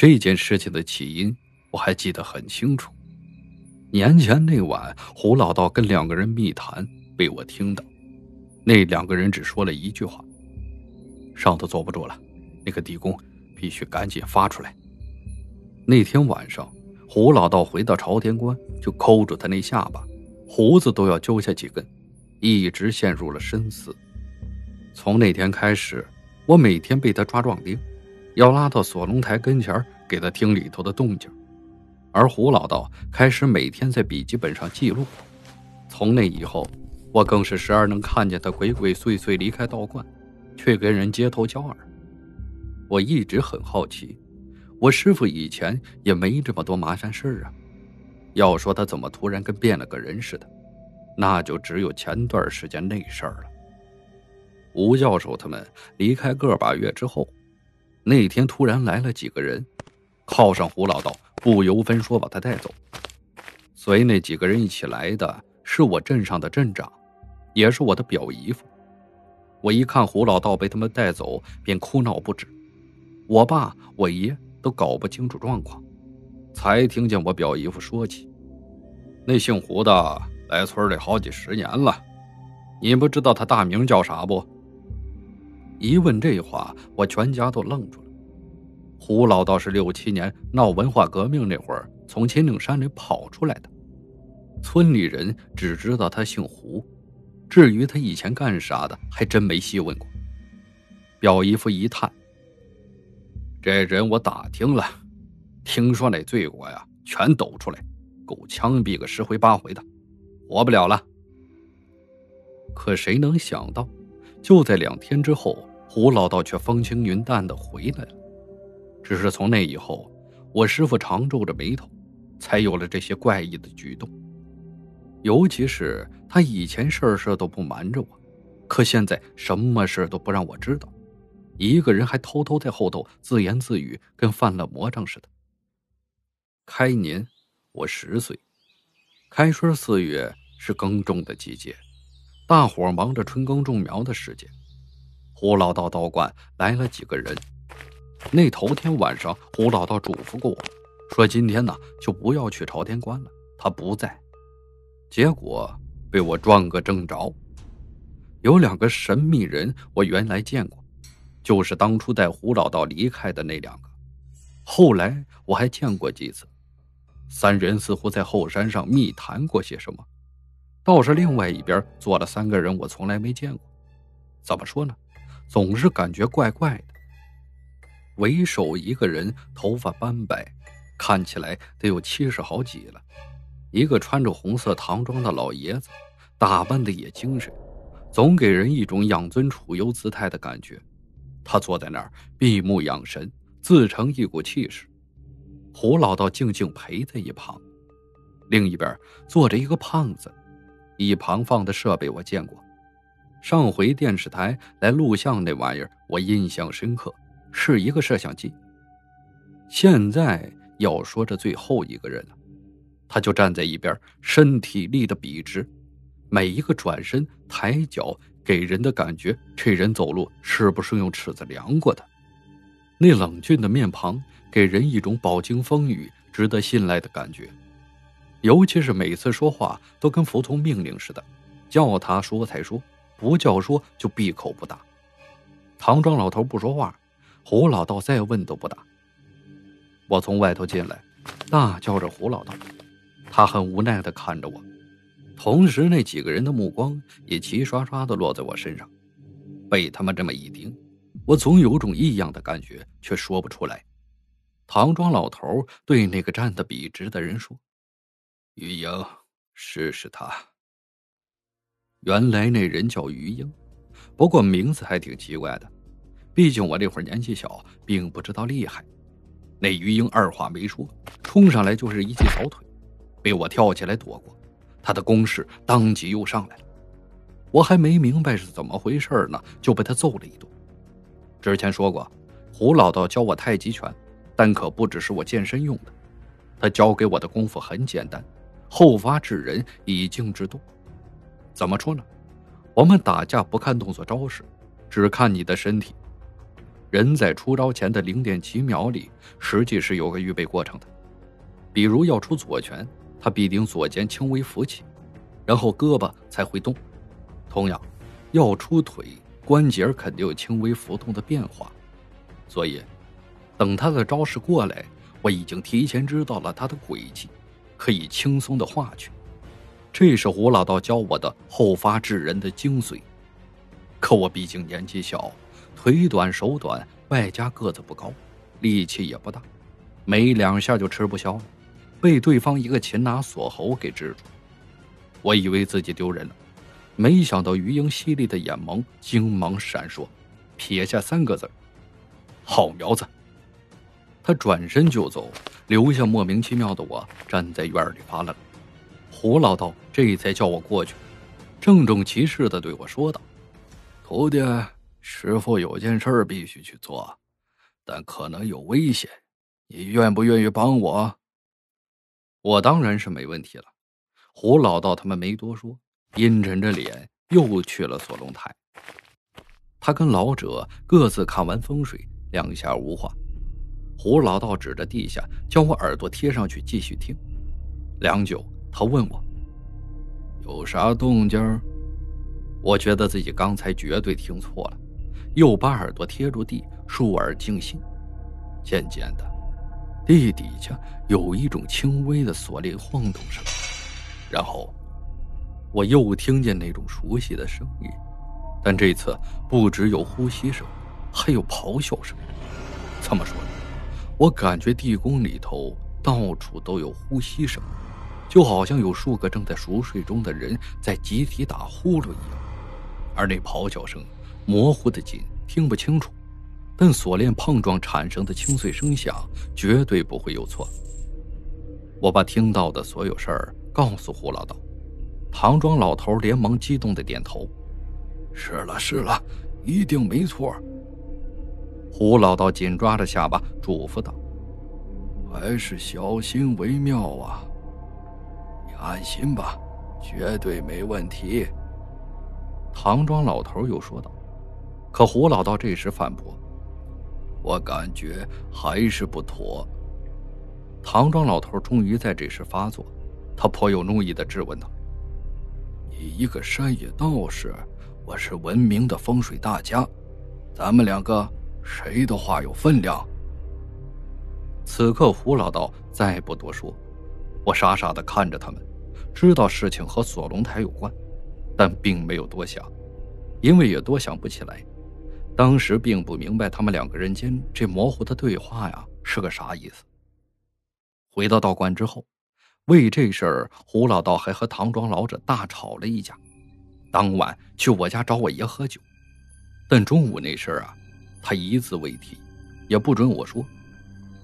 这件事情的起因我还记得很清楚。年前那晚，胡老道跟两个人密谈，被我听到。那两个人只说了一句话：“上头坐不住了，那个地宫必须赶紧发出来。”那天晚上，胡老道回到朝天关，就抠住他那下巴，胡子都要揪下几根，一直陷入了深思。从那天开始，我每天被他抓壮丁，要拉到锁龙台跟前给他听里头的动静。而胡老道开始每天在笔记本上记录。从那以后，我更是时而能看见他鬼鬼祟祟离开道观，却跟人接头交耳。我一直很好奇，我师傅以前也没这么多麻烦事啊。要说他怎么突然跟变了个人似的，那就只有前段时间那事儿了。吴教授他们离开个把月之后，那天突然来了几个人，靠上胡老道。不由分说把他带走。随那几个人一起来的是我镇上的镇长，也是我的表姨夫。我一看胡老道被他们带走，便哭闹不止。我爸、我爷都搞不清楚状况，才听见我表姨夫说起：那姓胡的来村里好几十年了，你不知道他大名叫啥不？一问这话，我全家都愣住了。胡老道是六七年闹文化革命那会儿从秦岭山里跑出来的，村里人只知道他姓胡，至于他以前干啥的，还真没细问过。表姨夫一叹：“这人我打听了，听说那罪过呀，全抖出来，够枪毙个十回八回的，活不了了。”可谁能想到，就在两天之后，胡老道却风轻云淡的回来了。只是从那以后，我师傅常皱着眉头，才有了这些怪异的举动。尤其是他以前事事都不瞒着我，可现在什么事都不让我知道，一个人还偷偷在后头自言自语，跟犯了魔障似的。开年，我十岁，开春四月是耕种的季节，大伙忙着春耕种苗的时间。胡老道道观来了几个人。那头天晚上，胡老道嘱咐过我，说今天呢就不要去朝天观了，他不在。结果被我撞个正着。有两个神秘人，我原来见过，就是当初带胡老道离开的那两个。后来我还见过几次，三人似乎在后山上密谈过些什么。倒是另外一边坐了三个人，我从来没见过。怎么说呢？总是感觉怪怪的。为首一个人头发斑白，看起来得有七十好几了。一个穿着红色唐装的老爷子，打扮的也精神，总给人一种养尊处优姿态的感觉。他坐在那儿闭目养神，自成一股气势。胡老道静静陪在一旁。另一边坐着一个胖子，一旁放的设备我见过。上回电视台来录像那玩意儿，我印象深刻。是一个摄像机。现在要说这最后一个人了，他就站在一边，身体立得笔直，每一个转身、抬脚，给人的感觉，这人走路是不是用尺子量过的？那冷峻的面庞，给人一种饱经风雨、值得信赖的感觉。尤其是每次说话都跟服从命令似的，叫他说才说，不叫说就闭口不答。唐庄老头不说话。胡老道再问都不答。我从外头进来，大叫着胡老道，他很无奈的看着我，同时那几个人的目光也齐刷刷的落在我身上。被他们这么一盯，我总有种异样的感觉，却说不出来。唐庄老头对那个站得笔直的人说：“于英，试试他。”原来那人叫于英，不过名字还挺奇怪的。毕竟我这会儿年纪小，并不知道厉害。那于英二话没说，冲上来就是一记扫腿，被我跳起来躲过。他的攻势当即又上来了，我还没明白是怎么回事呢，就被他揍了一顿。之前说过，胡老道教我太极拳，但可不只是我健身用的。他教给我的功夫很简单，后发制人，以静制动。怎么说呢？我们打架不看动作招式，只看你的身体。人在出招前的零点几秒里，实际是有个预备过程的。比如要出左拳，他必定左肩轻微浮起，然后胳膊才会动。同样，要出腿，关节肯定有轻微浮动的变化。所以，等他的招式过来，我已经提前知道了他的轨迹，可以轻松的化去。这是胡老道教我的后发制人的精髓。可我毕竟年纪小。腿短手短，外加个子不高，力气也不大，没两下就吃不消了，被对方一个擒拿锁喉给制住。我以为自己丢人了，没想到余英犀利的眼眸精芒闪烁，撇下三个字：“好苗子。”他转身就走，留下莫名其妙的我站在院里发愣。胡老道这才叫我过去，郑重其事的对我说道：“徒弟。”师傅有件事必须去做，但可能有危险，你愿不愿意帮我？我当然是没问题了。胡老道他们没多说，阴沉着脸又去了锁龙台。他跟老者各自看完风水，两下无话。胡老道指着地下，叫我耳朵贴上去继续听。良久，他问我：“有啥动静？”我觉得自己刚才绝对听错了。又把耳朵贴住地，竖耳静心。渐渐的，地底下有一种轻微的锁链晃动声，然后我又听见那种熟悉的声音，但这次不只有呼吸声，还有咆哮声。怎么说呢？我感觉地宫里头到处都有呼吸声，就好像有数个正在熟睡中的人在集体打呼噜一样，而那咆哮声。模糊的紧，听不清楚，但锁链碰撞产生的清脆声响绝对不会有错。我把听到的所有事儿告诉胡老道，唐庄老头连忙激动的点头：“是了是了，一定没错。”胡老道紧抓着下巴嘱咐道：“还是小心为妙啊！安心吧，绝对没问题。”唐庄老头又说道。可胡老道这时反驳：“我感觉还是不妥。”唐庄老头终于在这时发作，他颇有怒意的质问道：“你一个山野道士，我是闻名的风水大家，咱们两个谁的话有分量？”此刻胡老道再不多说，我傻傻的看着他们，知道事情和锁龙台有关，但并没有多想，因为也多想不起来。当时并不明白他们两个人间这模糊的对话呀是个啥意思。回到道观之后，为这事儿，胡老道还和唐庄老者大吵了一架。当晚去我家找我爷喝酒，但中午那事儿啊，他一字未提，也不准我说，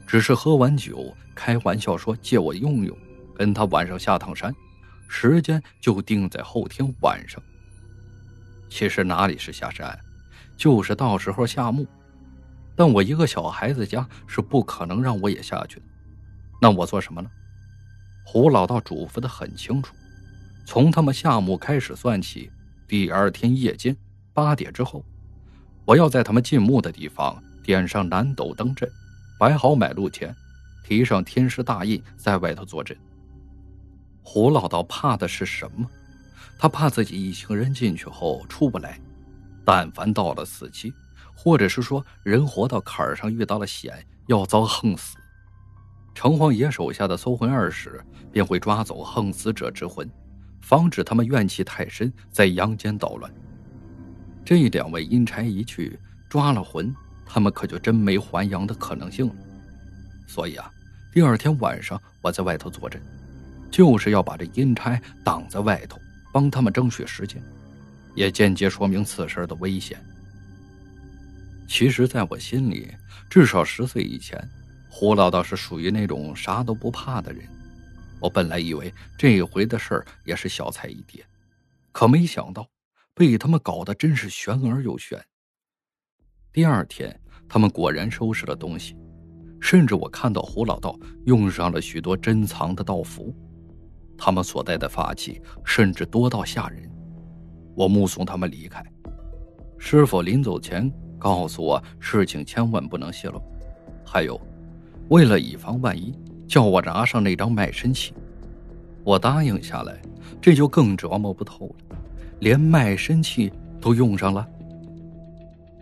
只是喝完酒开玩笑说借我用用，跟他晚上下趟山，时间就定在后天晚上。其实哪里是下山？就是到时候下墓，但我一个小孩子家是不可能让我也下去的。那我做什么呢？胡老道嘱咐的很清楚，从他们下墓开始算起，第二天夜间八点之后，我要在他们进墓的地方点上南斗灯阵，摆好买路钱，提上天师大印，在外头坐镇。胡老道怕的是什么？他怕自己一行人进去后出不来。但凡到了死期，或者是说人活到坎儿上遇到了险，要遭横死，城隍爷手下的搜魂二使便会抓走横死者之魂，防止他们怨气太深，在阳间捣乱。这两位阴差一去，抓了魂，他们可就真没还阳的可能性了。所以啊，第二天晚上我在外头坐镇，就是要把这阴差挡在外头，帮他们争取时间。也间接说明此事的危险。其实，在我心里，至少十岁以前，胡老道是属于那种啥都不怕的人。我本来以为这一回的事儿也是小菜一碟，可没想到被他们搞得真是悬而又悬。第二天，他们果然收拾了东西，甚至我看到胡老道用上了许多珍藏的道符，他们所带的法器甚至多到吓人。我目送他们离开，师傅临走前告诉我事情千万不能泄露，还有，为了以防万一，叫我拿上那张卖身契。我答应下来，这就更琢磨不透了，连卖身契都用上了。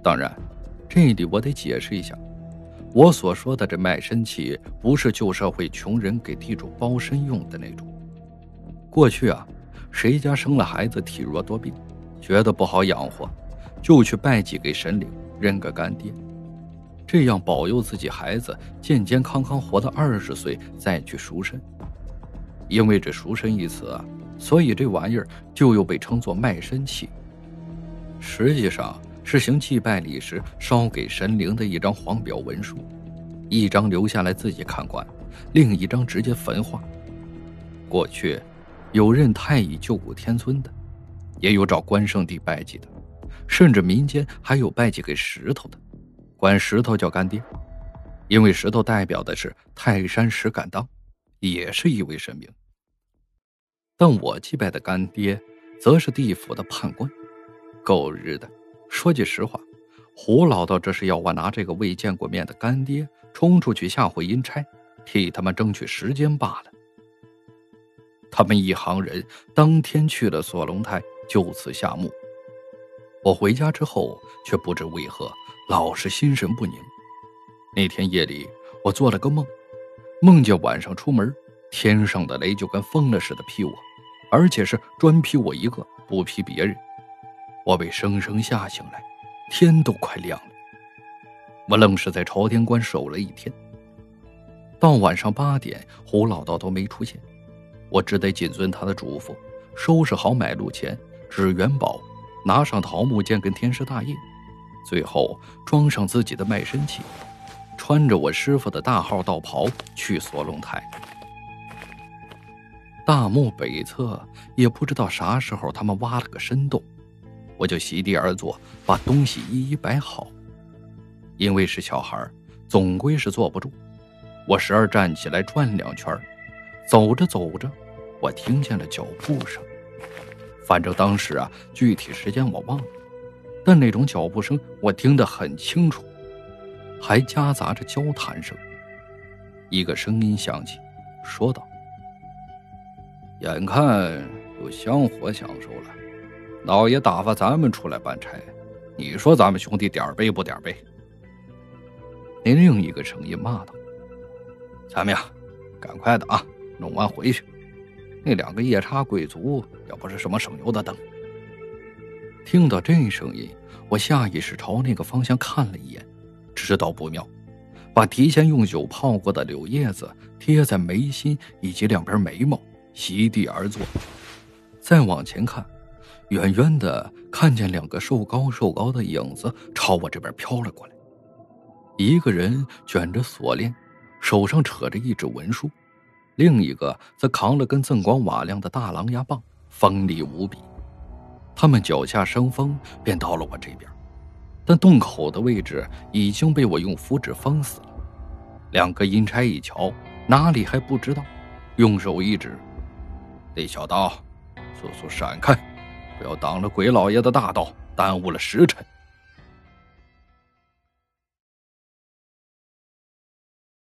当然，这里我得解释一下，我所说的这卖身契，不是旧社会穷人给地主包身用的那种。过去啊，谁家生了孩子体弱多病，觉得不好养活。就去拜祭给神灵，认个干爹，这样保佑自己孩子健健康康活到二十岁再去赎身。因为这“赎身”一词啊，所以这玩意儿就又被称作卖身契。实际上是行祭拜礼时烧给神灵的一张黄表文书，一张留下来自己看管，另一张直接焚化。过去有认太乙救苦天尊的，也有找关圣帝拜祭的。甚至民间还有拜祭给石头的，管石头叫干爹，因为石头代表的是泰山石敢当，也是一位神明。但我祭拜的干爹，则是地府的判官，狗日的！说句实话，胡老道这是要我拿这个未见过面的干爹冲出去吓唬阴差，替他们争取时间罢了。他们一行人当天去了锁龙台，就此下墓。我回家之后，却不知为何老是心神不宁。那天夜里，我做了个梦，梦见晚上出门，天上的雷就跟疯了似的劈我，而且是专劈我一个，不劈别人。我被生生吓醒来，天都快亮了。我愣是在朝天关守了一天。到晚上八点，胡老道都没出现，我只得谨遵他的嘱咐，收拾好买路钱、纸元宝。拿上桃木剑跟天师大印，最后装上自己的卖身契，穿着我师傅的大号道袍去锁龙台。大墓北侧也不知道啥时候他们挖了个深洞，我就席地而坐，把东西一一摆好。因为是小孩，总归是坐不住，我时而站起来转两圈，走着走着，我听见了脚步声。反正当时啊，具体时间我忘了，但那种脚步声我听得很清楚，还夹杂着交谈声。一个声音响起，说道：“眼看有香火享受了，老爷打发咱们出来办差，你说咱们兄弟点背不点背？”那另一个声音骂道：“咱们呀，赶快的啊，弄完回去。”那两个夜叉贵族也不是什么省油的灯。听到这声音，我下意识朝那个方向看了一眼，知道不妙，把提前用酒泡过的柳叶子贴在眉心以及两边眉毛，席地而坐。再往前看，远远的看见两个瘦高瘦高的影子朝我这边飘了过来，一个人卷着锁链，手上扯着一纸文书。另一个则扛了根锃光瓦亮的大狼牙棒，锋利无比。他们脚下生风，便到了我这边，但洞口的位置已经被我用符纸封死了。两个阴差一瞧，哪里还不知道，用手一指：“那小刀，速速闪开，不要挡了鬼老爷的大道，耽误了时辰。”